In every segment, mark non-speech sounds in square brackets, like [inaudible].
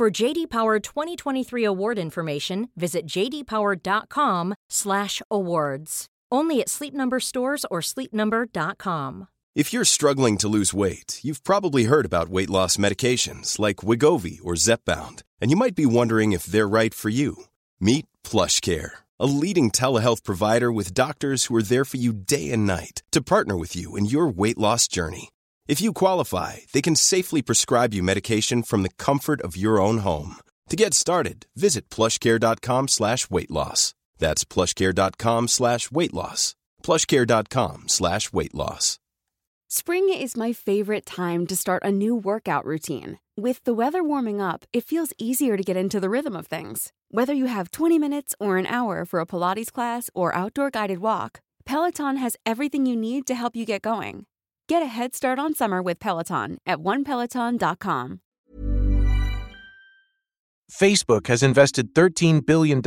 For JD Power 2023 award information, visit jdpower.com/awards. Only at Sleep Number stores or sleepnumber.com. If you're struggling to lose weight, you've probably heard about weight loss medications like Wigovi or Zepbound, and you might be wondering if they're right for you. Meet PlushCare, a leading telehealth provider with doctors who are there for you day and night to partner with you in your weight loss journey. If you qualify, they can safely prescribe you medication from the comfort of your own home. To get started, visit plushcare.com slash weight loss. That's plushcare.com slash weight loss. plushcare.com slash weight loss. Spring is my favorite time to start a new workout routine. With the weather warming up, it feels easier to get into the rhythm of things. Whether you have 20 minutes or an hour for a Pilates class or outdoor guided walk, Peloton has everything you need to help you get going. Get a head start on summer with Peloton at onepeloton.com. Facebook has invested $13 billion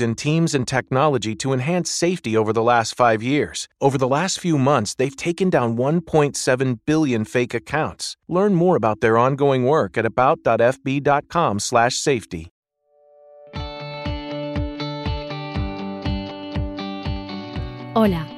in teams and technology to enhance safety over the last five years. Over the last few months, they've taken down 1.7 billion fake accounts. Learn more about their ongoing work at about.fb.com slash safety. Hola,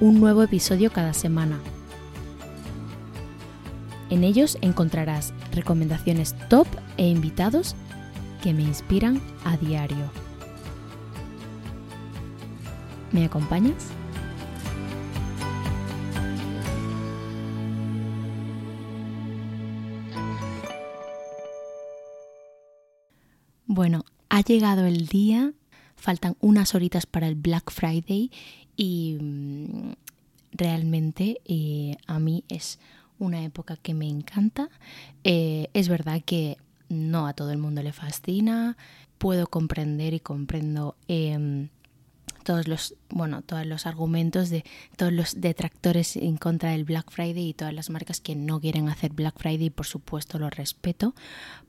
un nuevo episodio cada semana. En ellos encontrarás recomendaciones top e invitados que me inspiran a diario. ¿Me acompañas? Bueno, ha llegado el día, faltan unas horitas para el Black Friday y mm, realmente eh, a mí es una época que me encanta. Eh, es verdad que no a todo el mundo le fascina, puedo comprender y comprendo em, todos los bueno todos los argumentos de todos los detractores en contra del Black Friday y todas las marcas que no quieren hacer Black Friday por supuesto lo respeto.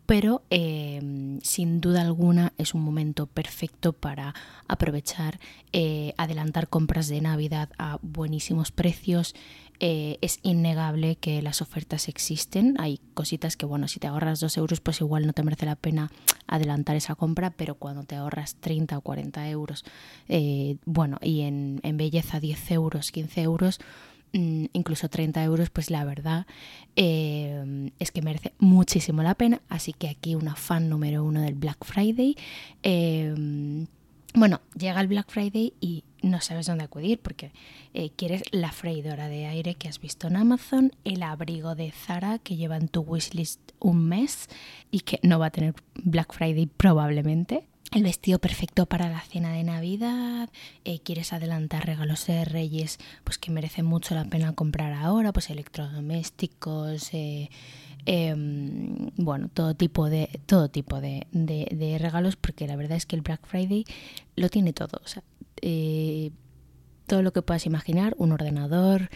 Pero em, sin duda alguna es un momento perfecto para aprovechar eh, adelantar compras de navidad a buenísimos precios eh, es innegable que las ofertas existen. Hay cositas que, bueno, si te ahorras 2 euros, pues igual no te merece la pena adelantar esa compra, pero cuando te ahorras 30 o 40 euros, eh, bueno, y en, belleza 10 euros, 15 euros, mm, incluso 30 euros, pues la verdad eh, es que merece muchísimo la pena. Así que aquí una fan número uno del Black Friday. Bueno, llega el Black Friday y no sabes dónde acudir porque eh, quieres la freidora de aire que has visto en Amazon, el abrigo de Zara que lleva en tu wishlist un mes y que no va a tener Black Friday probablemente. El vestido perfecto para la cena de Navidad, eh, quieres adelantar regalos de Reyes, pues que merece mucho la pena comprar ahora, pues electrodomésticos, eh, em, bueno, todo tipo de todo tipo de, de, regalos, porque la verdad es que el Black Friday lo tiene todo. O sea, eh, todo lo que puedas imaginar, un ordenador,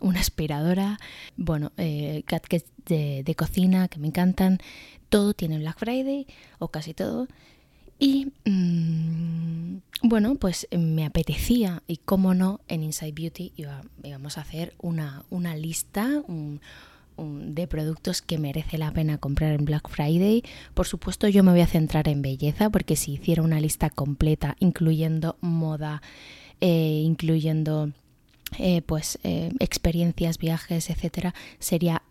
una aspiradora, bueno, eh, gadgets de, cocina que me encantan, todo tiene Black Friday o casi todo. Y mm, bueno, pues me apetecía y cómo no, en Inside Beauty íbamos a hacer una, una lista, de productos que merece la pena comprar en Black Friday. Por supuesto yo me voy a centrar en belleza porque si hiciera una lista completa incluyendo moda, eh, incluyendo eh, pues eh, experiencias, viajes, etcétera, sería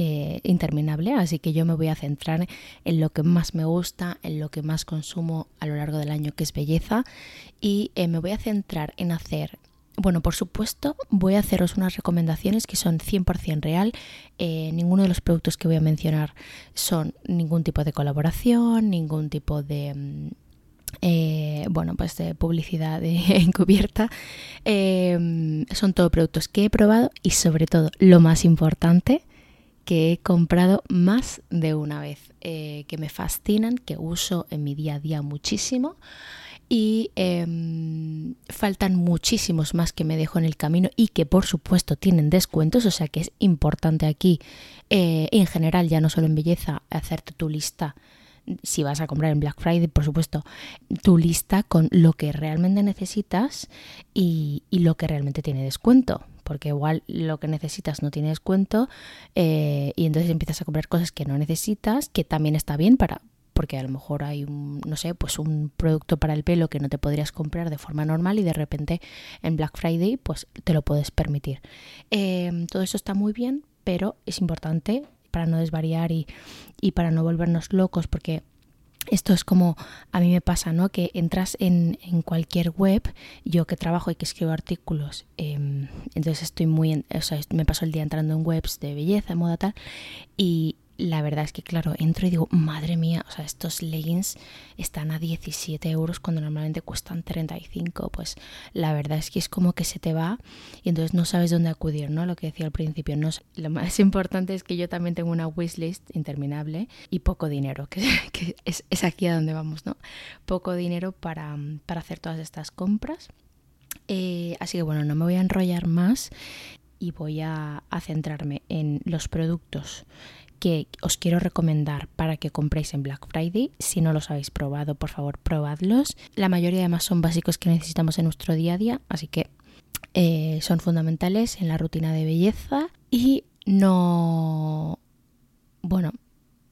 eh, interminable, así que yo me voy a centrar en lo que más me gusta, en lo que más consumo a lo largo del año, que es belleza, y eh, me voy a centrar en hacer bueno, por supuesto, voy a haceros unas recomendaciones que son 100% real. Eh, ninguno de los productos que voy a mencionar son ningún tipo de colaboración, ningún tipo de... Mm, bueno, pues de publicidad [laughs] encubierta. Son todos productos que he probado y sobre todo, lo más importante, que he comprado más de una vez, que me fascinan, que uso en mi día a día muchísimo y em, faltan muchísimos más que me dejo en el camino y que por supuesto tienen descuentos, o sea que es importante aquí eh, en general, ya no solo en belleza, hacerte tu lista si vas a comprar en Black Friday, por supuesto, tu lista con lo que realmente necesitas y, lo que realmente tiene descuento. Porque igual lo que necesitas no tiene descuento eh, y entonces empiezas a comprar cosas que no necesitas, que también está bien para, porque a lo mejor hay un, no sé, pues un producto para el pelo que no te podrías comprar de forma normal y de repente en Black Friday pues te lo puedes permitir. Em, todo eso está muy bien, pero es importante para no desvariar y, para no volvernos locos porque esto es como a mí me pasa, ¿no? Que entras en, cualquier web, yo que trabajo y que escribo artículos, em, entonces estoy muy, o sea, me paso el día entrando en webs de belleza, moda tal, y, la verdad es que, claro, entro y digo, madre mía, o sea, estos leggings están a 17 euros cuando normalmente cuestan 35. Pues la verdad es que es como que se te va y entonces no sabes dónde acudir, ¿no? Lo que decía al principio. No, lo más [laughs] importante es que yo también tengo una wishlist interminable y poco dinero, que, [laughs] es, aquí a donde vamos, ¿no? Poco dinero para, hacer todas estas compras. Eh, así que bueno, no me voy a enrollar más y voy a centrarme en los productos que os quiero recomendar para que compréis en Black Friday. Si no los habéis probado, por favor, probadlos. La mayoría además son básicos que necesitamos en nuestro día a día, así que eh, son fundamentales en la rutina de belleza y no... Bueno,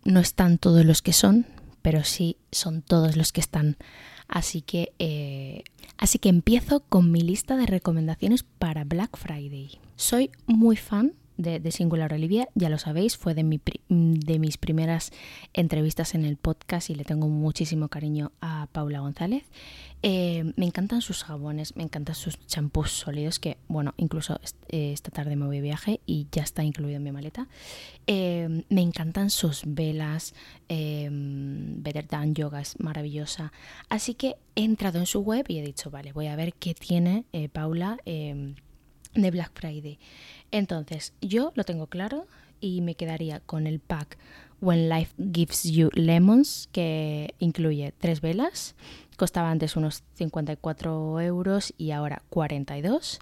no están todos los que son, pero sí son todos los que están. Así que, eh, así que empiezo con mi lista de recomendaciones para Black Friday. Soy muy fan de, Singular Olivia, ya lo sabéis, fue de, mi, de mis primeras entrevistas en el podcast y le tengo muchísimo cariño a Paula González. Eh, me encantan sus jabones, me encantan sus champús sólidos, que bueno, incluso eh, esta tarde me voy de viaje y ya está incluido en mi maleta. Eh, me encantan sus velas, Better Than Yoga es maravillosa. Así que he entrado en su web y he dicho, vale, voy a ver qué tiene Paula de Black Friday. Entonces, yo lo tengo claro y me quedaría con el pack When Life Gives You Lemons, que incluye tres velas. Costaba antes unos 54 euros y ahora 42.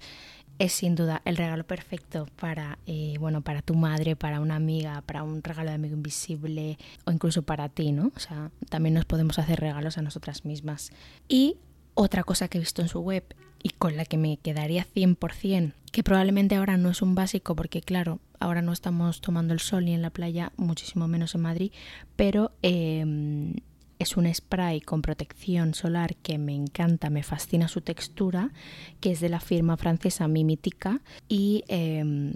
Es sin duda el regalo perfecto para, eh, bueno, para tu madre, para una amiga, para un regalo de amigo invisible o incluso para ti, ¿no? O sea, también nos podemos hacer regalos a nosotras mismas. Y otra cosa que he visto en su web y con la que me quedaría 100%, que probablemente ahora no es un básico porque claro, ahora no estamos tomando el sol ni en la playa, muchísimo menos en Madrid, pero em, es un spray con protección solar que me encanta, me fascina su textura, que es de la firma francesa Mimitica y... Em,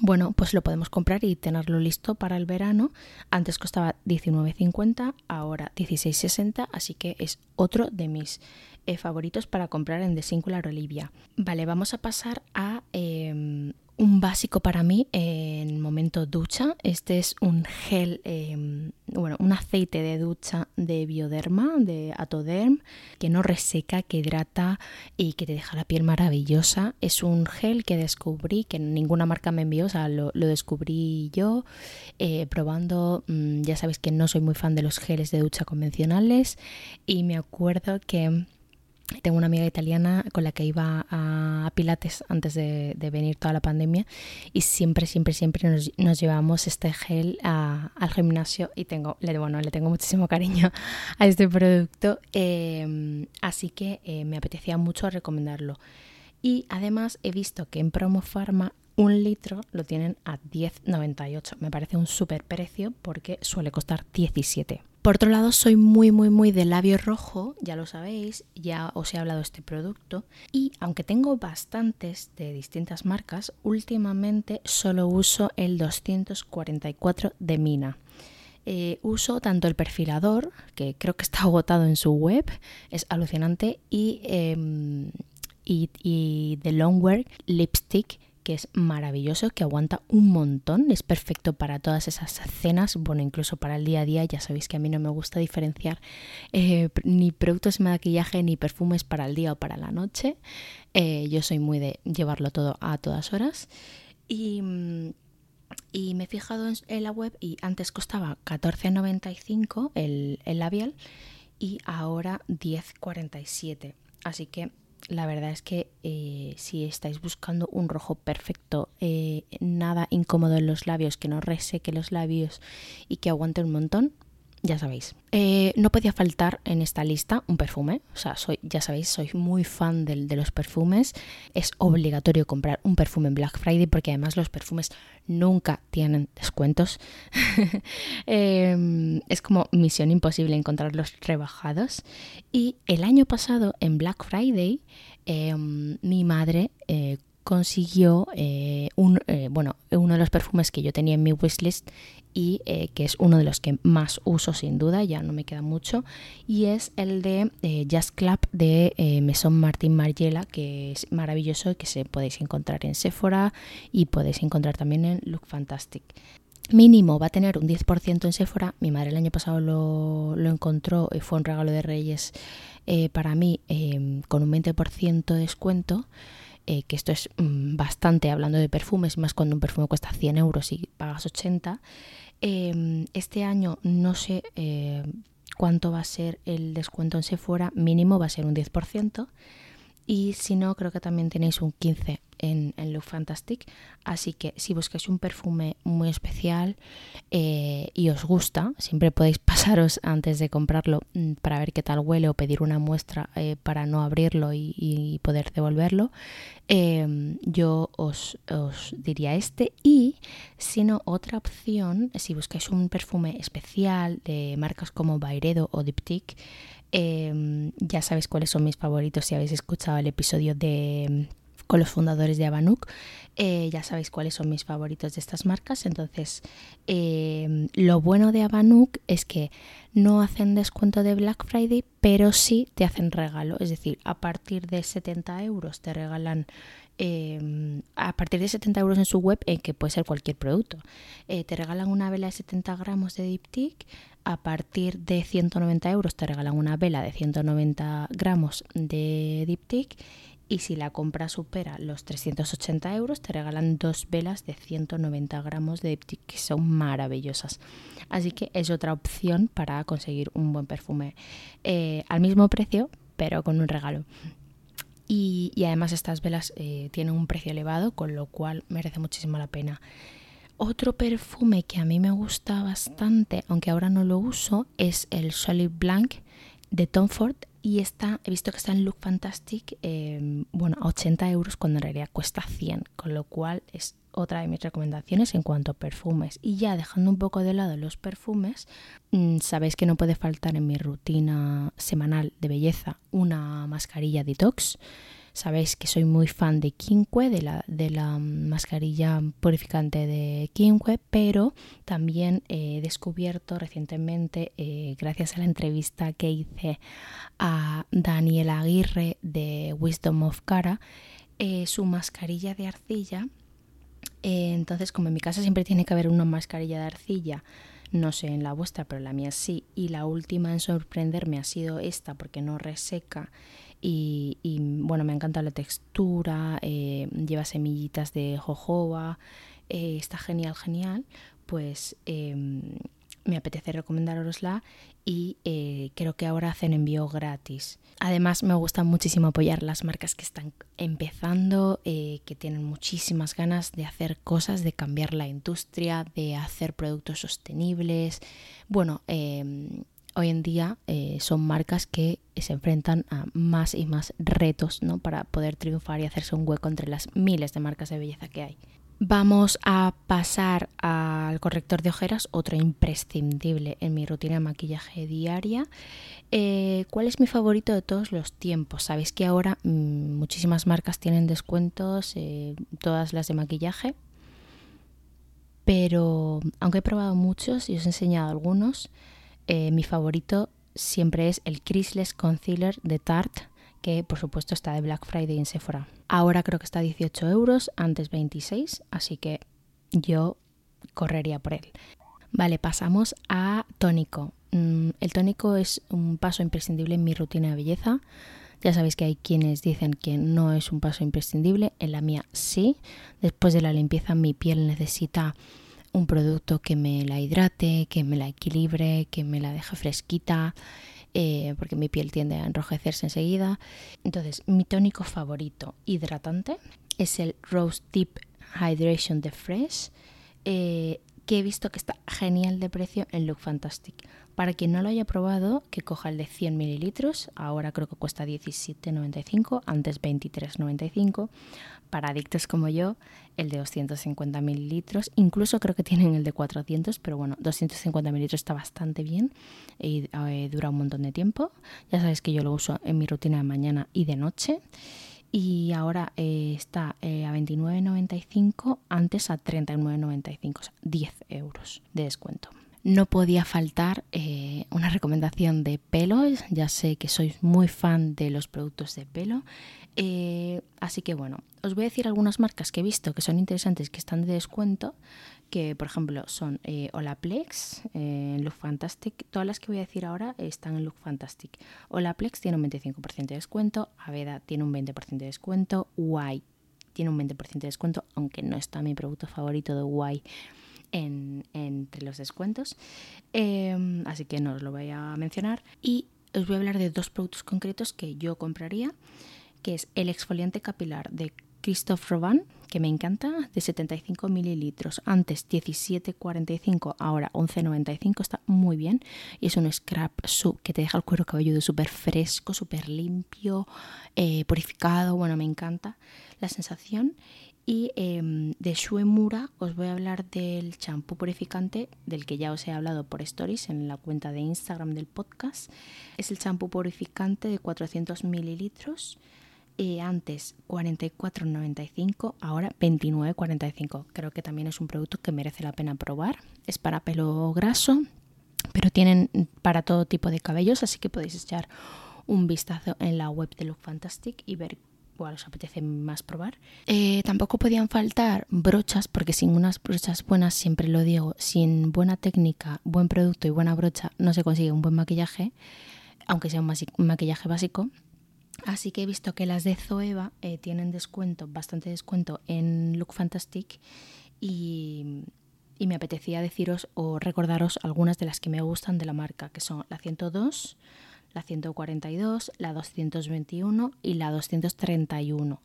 bueno, pues lo podemos comprar y tenerlo listo para el verano. Antes costaba 19.50, ahora 16.60, así que es otro de mis eh, favoritos para comprar en The Singular Olivia. Vale, vamos a pasar a em, un básico para mí en momento ducha. Este es un gel, em, bueno, un aceite de ducha de Bioderma, de Atoderm, que no reseca, que hidrata y que te deja la piel maravillosa. Es un gel que descubrí, que ninguna marca me envió, o sea, lo, descubrí yo eh, probando. Mm, ya sabéis que no soy muy fan de los geles de ducha convencionales y me acuerdo que tengo una amiga italiana con la que iba a Pilates antes de, venir toda la pandemia y siempre, siempre, siempre nos, llevamos este gel al gimnasio y tengo, le, bueno, le tengo muchísimo cariño a este producto, em, así que eh, me apetecía mucho recomendarlo. Y además he visto que en Promo Pharma un litro lo tienen a 10,98. Me parece un súper precio porque suele costar 17. Por otro lado, soy muy, muy, muy de labio rojo, ya lo sabéis, ya os he hablado de este producto. Y aunque tengo bastantes de distintas marcas, últimamente solo uso el 244 de Mina. Eh, uso tanto el perfilador, que creo que está agotado en su web, es alucinante, y, eh, y, y The Longwear Lipstick, que es maravilloso, que aguanta un montón, es perfecto para todas esas cenas, bueno, incluso para el día a día, ya sabéis que a mí no me gusta diferenciar eh, ni productos de maquillaje ni perfumes para el día o para la noche, eh, yo soy muy de llevarlo todo a todas horas. Y... Me he fijado en la web y antes costaba 14,95 el, el labial y ahora 10,47. Así que la verdad es que eh, si estáis buscando un rojo perfecto, eh, nada incómodo en los labios, que no reseque los labios y que aguante un montón, ya sabéis. Eh, no podía faltar en esta lista un perfume. O sea, soy, ya sabéis, soy muy fan de, de, los perfumes. Es obligatorio comprar un perfume en Black Friday porque además los perfumes nunca tienen descuentos. [laughs] eh, es como misión imposible encontrarlos rebajados. Y el año pasado, en Black Friday, eh, mi madre eh, consiguió eh, un, eh, bueno, uno de los perfumes que yo tenía en mi wishlist y eh, que es uno de los que más uso sin duda, ya no me queda mucho, y es el de Just Club de Maison Martin Margiela, que es maravilloso y que se podéis encontrar en Sephora y podéis encontrar también en Look Fantastic. Mínimo va a tener un 10% en Sephora. Mi madre el año pasado lo, lo encontró y fue un regalo de Reyes para mí con un 20% de descuento. Eh, que esto es mmm, bastante hablando de perfumes, más cuando un perfume cuesta 100 euros y pagas 80. Eh, este año no sé eh, cuánto va a ser el descuento en Sephora, mínimo va a ser un 10%. Y si no, creo que también tenéis un 15 en, Look Fantastic. Así que si buscáis un perfume muy especial eh, y os gusta, siempre podéis [laughs] pasaros antes de comprarlo mm, para ver qué tal huele o pedir una muestra eh, para no abrirlo y, poder devolverlo. Eh, yo os, os, diría este. Y si no, otra opción, si buscáis un perfume especial de marcas como Byredo o Diptyque, eh, ya sabéis cuáles son mis favoritos si habéis escuchado el episodio de con los fundadores de Abanuk. Eh, ya sabéis cuáles son mis favoritos de estas marcas. Entonces, eh, lo bueno de Abanuk es que no hacen descuento de Black Friday, pero sí te hacen regalo. Es decir, a partir de 70 euros te regalan eh, a partir de 70 euros en su web, que puede ser cualquier producto. Te regalan una vela de 70 gramos de Diptyque, a partir de 190 euros te regalan una vela de 190 gramos de Diptyque y si la compra supera los 380 euros te regalan dos velas de 190 gramos de Diptyque que son maravillosas. Así que es otra opción para conseguir un buen perfume eh, al mismo precio pero con un regalo. Y, además estas velas eh, tienen un precio elevado, con lo cual merece muchísimo la pena. Otro perfume que a mí me gusta bastante, aunque ahora no lo uso, es el Solid Blanc de Tom Ford y está, he visto que está en Look Fantastic, eh, bueno, a 80 euros cuando en realidad cuesta 100, con lo cual es otra de mis recomendaciones en cuanto a perfumes. Y ya dejando un poco de lado los perfumes, mmm, sabéis que no puede faltar en mi rutina semanal de belleza una mascarilla detox. Sabéis que soy muy fan de Kinque, de la, de la mascarilla purificante de Kinque, pero también he descubierto recientemente, eh, gracias a la entrevista que hice a Daniela Aguirre de Wisdom of Cara, eh, su mascarilla de arcilla. Eh, entonces, como en mi casa siempre tiene que haber una mascarilla de arcilla, no sé en la vuestra, pero la mía sí. Y la última en sorprenderme ha sido esta porque no reseca y, bueno, me encanta la textura, eh, lleva semillitas de jojoba, eh, está genial, genial, pues eh, me apetece recomendarosla y eh, creo que ahora hacen envío gratis. Además me gusta muchísimo apoyar las marcas que están empezando, que tienen muchísimas ganas de hacer cosas, de cambiar la industria, de hacer productos sostenibles. Bueno, eh, hoy en día eh, son marcas que se enfrentan a más y más retos ¿no? para poder triunfar y hacerse un hueco entre las miles de marcas de belleza que hay. Vamos a pasar al corrector de ojeras, otro imprescindible en mi rutina de maquillaje diaria. Eh, ¿Cuál es mi favorito de todos los tiempos? Sabéis que ahora mm, muchísimas marcas tienen descuentos, eh, todas las de maquillaje, pero aunque he probado muchos y os he enseñado algunos, eh, mi favorito siempre es el Creaseless Concealer de Tarte, que por supuesto está de Black Friday en Sephora. Ahora creo que está a 18 euros, antes 26, así que yo correría por él. Vale, pasamos a tónico. Mm, el tónico es un paso imprescindible en mi rutina de belleza. Ya sabéis que hay quienes dicen que no es un paso imprescindible, en la mía sí. Después de la limpieza mi piel necesita un producto que me la hidrate, que me la equilibre, que me la deje fresquita, eh, porque mi piel tiende a enrojecerse enseguida. Entonces, mi tónico favorito hidratante es el Rose Deep Hydration de Fresh. Eh, que he visto que está genial de precio en Look Fantastic. Para quien no lo haya probado, que coja el de 100 mililitros, ahora creo que cuesta 17,95, antes 23,95. Para adictos como yo, el de 250 mililitros, incluso creo que tienen el de 400, pero bueno, 250 mililitros está bastante bien y eh, dura un montón de tiempo. Ya sabéis que yo lo uso en mi rutina de mañana y de noche y ahora eh, está eh, a 29,95, antes a 39,95, o sea, 10 euros de descuento. No podía faltar eh, una recomendación de pelo, ya sé que sois muy fan de los productos de pelo, así que bueno, os voy a decir algunas marcas que he visto que son interesantes, que están de descuento, que por ejemplo son eh, Olaplex, eh, Look Fantastic, todas las que voy a decir ahora están en Look Fantastic. Olaplex tiene un 25% de descuento, Aveda tiene un 20% de descuento, Y tiene un 20% de descuento, aunque no está mi producto favorito de Y entre los descuentos, em, así que no os lo voy a mencionar. Y os voy a hablar de dos productos concretos que yo compraría, que es el exfoliante capilar de Christophe Robin, que me encanta, de 75 mililitros. Antes 17,45, ahora 11,95. Está muy bien. Y es un scrap que te deja el cuero cabelludo súper fresco, súper limpio, eh, purificado. Bueno, me encanta la sensación. Y em, de Shuemura os voy a hablar del champú purificante del que ya os he hablado por stories en la cuenta de Instagram del podcast. Es el champú purificante de 400 mililitros antes 44,95, ahora 29,45. Creo que también es un producto que merece la pena probar. Es para pelo graso, pero tienen para todo tipo de cabellos, así que podéis echar un vistazo en la web de Look Fantastic y ver cuál os apetece más probar. Eh, tampoco podían faltar brochas, porque sin unas brochas buenas, siempre lo digo, sin buena técnica, buen producto y buena brocha no se consigue un buen maquillaje, aunque sea un maquillaje básico. Así que he visto que las de Zoeva eh, tienen descuento, bastante descuento en Look Fantastic y, me apetecía deciros o recordaros algunas de las que me gustan de la marca, que son la 102, la 142, la 221 y la 231.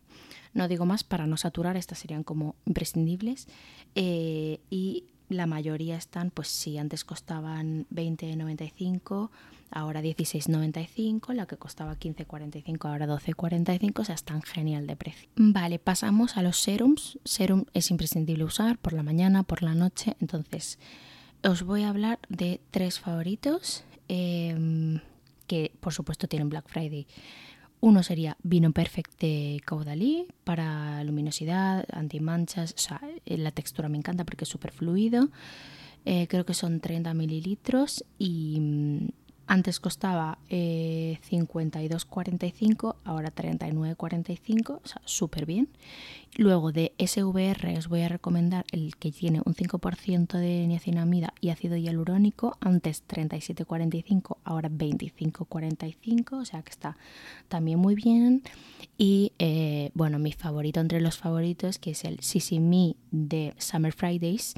No digo más para no saturar, estas serían como imprescindibles. Eh, y la mayoría están, pues si antes costaban 20,95, ahora 16,95, la que costaba 15,45, ahora 12,45, o sea, están genial de precio. Vale, pasamos a los serums. Serum es imprescindible usar por la mañana, por la noche, entonces os voy a hablar de tres favoritos em, que por supuesto tienen Black Friday. Uno sería Vino Perfect de Caudalí para luminosidad, antimanchas, o sea, eh, la textura me encanta porque es súper fluido. Eh, creo que son 30 mililitros y mm, antes costaba eh, 52,45, ahora 39,45, o sea, súper bien. Luego de SVR os voy a recomendar el que tiene un 5% de niacinamida y ácido hialurónico, antes 37,45, ahora 25,45, o sea que está también muy bien. Y eh, bueno, mi favorito entre los favoritos, que es el Sisimi de Summer Fridays.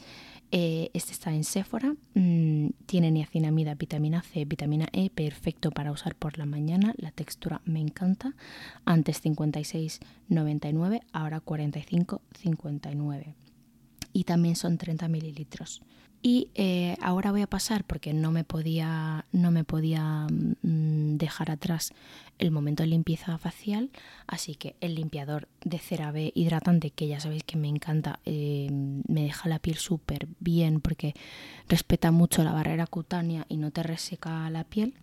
Eh, este está en Sephora, mm, tiene niacinamida, vitamina C, vitamina E, perfecto para usar por la mañana, la textura me encanta, antes 56,99, ahora 45,59. y también son 30 mililitros. Y eh, ahora voy a pasar, porque no me podía, no me podía mm, dejar atrás el momento de limpieza facial, así que el limpiador de CeraVe hidratante, que ya sabéis que me encanta, eh, me deja la piel súper bien porque respeta mucho la barrera cutánea y no te reseca la piel.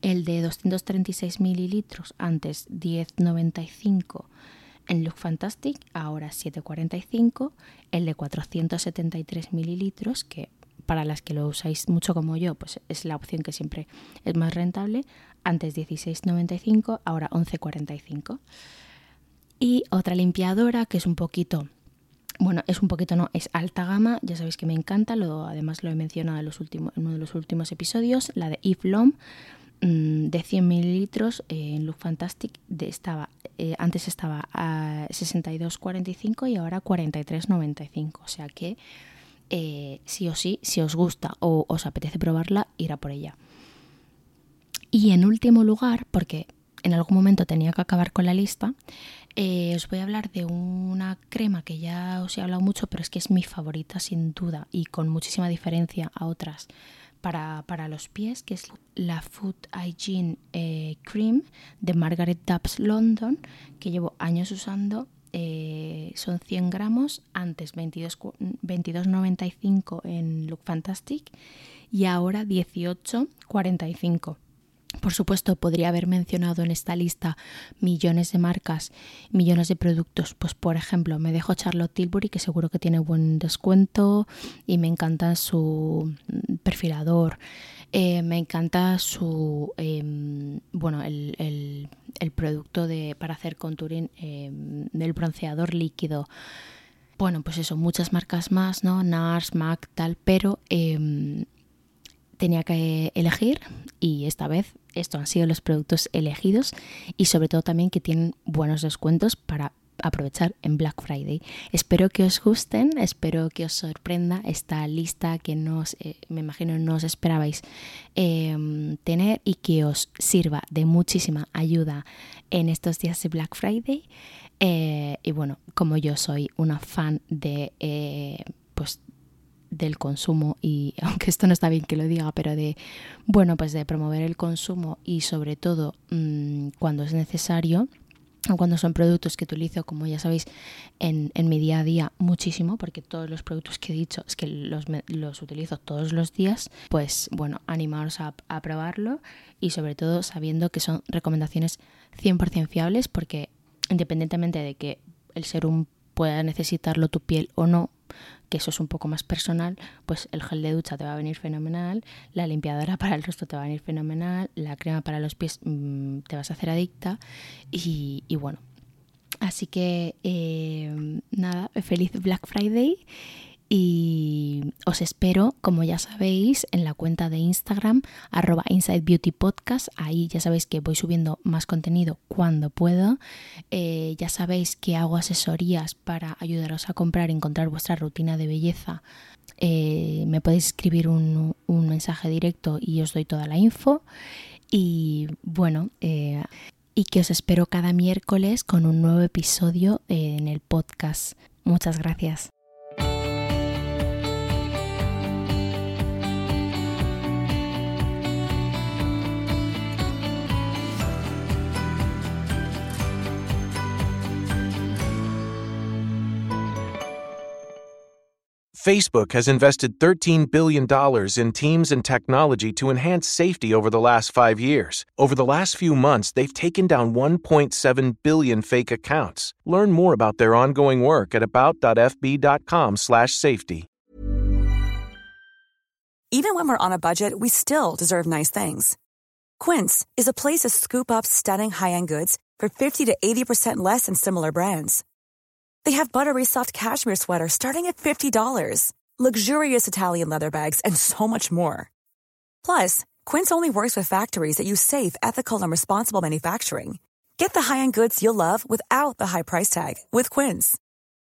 El de 236 mililitros, antes 10,95 en Look Fantastic, ahora 7,45. El de 473 mililitros, que para las que lo usáis mucho como yo, pues es la opción que siempre es más rentable. Antes 16,95, ahora 11,45. Y otra limpiadora que es un poquito bueno, es un poquito no, es alta gama, ya sabéis que me encanta, lo, además lo he mencionado en, los últimos, uno de los últimos episodios, la de Yves Lom, de 100 mililitros eh, en Look Fantastic estaba, eh, antes estaba a 62,45 y ahora 43,95. O sea que eh, sí o sí, si os gusta o os apetece probarla, irá por ella. Y en último lugar, porque en algún momento tenía que acabar con la lista, os voy a hablar de una crema que ya os he hablado mucho, pero es que es mi favorita sin duda y con muchísima diferencia a otras para, los pies, que es la Food Hygiene eh, Cream de Margaret Dubs London, que llevo años usando. Eh, son 100 gramos, antes 22,95 en Look Fantastic y ahora 18,45. Por supuesto, podría haber mencionado en esta lista millones de marcas, millones de productos. Pues, por ejemplo, me dejo Charlotte Tilbury, que seguro que tiene buen descuento y me encanta su perfilador. Eh, me encanta su, em, bueno, el, producto de, para hacer contouring em, del bronceador líquido. Bueno, pues eso, muchas marcas más, ¿no? NARS, MAC, tal, pero em, tenía que elegir y esta vez estos han sido los productos elegidos y sobre todo también que tienen buenos descuentos para aprovechar en Black Friday. Espero que os gusten, espero que os sorprenda esta lista que no eh, me imagino no os esperabais em, tener y que os sirva de muchísima ayuda en estos días de Black Friday. Eh, y bueno, como yo soy una fan de eh, pues del consumo y [laughs] aunque esto no está bien que lo diga, pero de bueno, pues de promover el consumo y sobre todo mm, cuando es necesario cuando son productos que utilizo, como ya sabéis, en, en, mi día a día muchísimo, porque todos los productos que he dicho es que los, los utilizo todos los días, pues bueno, animaros a, a probarlo y sobre todo sabiendo que son recomendaciones 100% fiables, porque independientemente de que el serum pueda necesitarlo tu piel o no, que eso es un poco más personal, pues el gel de ducha te va a venir fenomenal, la limpiadora [laughs] para el rostro te va a venir fenomenal, la crema para los pies mm, te vas a hacer adicta y, bueno. Así que eh, nada, feliz Black Friday y os espero, como ya sabéis, en la cuenta de Instagram, arroba. Ahí ya sabéis que voy subiendo más contenido cuando puedo. Eh, ya sabéis que hago asesorías para ayudaros a comprar y encontrar vuestra rutina de belleza. Eh, me podéis escribir un, mensaje directo y os doy toda la info. Y bueno, eh, y que os espero cada miércoles con un nuevo episodio en el podcast. Muchas gracias. Facebook has invested $13 billion in teams and technology to enhance safety over the last five years. Over the last few months, they've taken down 1.7 billion fake accounts. Learn more about their ongoing work at about.fb.com/safety. Even when we're on a budget, we still deserve nice things. Quince is a place to scoop up stunning high-end goods for 50 to 80% less than similar brands. They have buttery soft cashmere sweaters starting at $50, luxurious Italian leather bags, and so much more. Plus, Quince only works with factories that use safe, ethical, and responsible manufacturing. Get the high-end goods you'll love without the high price tag with Quince.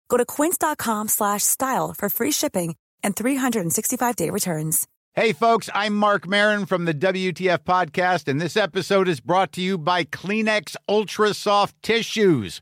Go to quince.com/style for free shipping and 365-day returns. Hey folks, I'm Mark Marin from the WTF podcast and this episode is brought to you by Kleenex Ultra Soft Tissues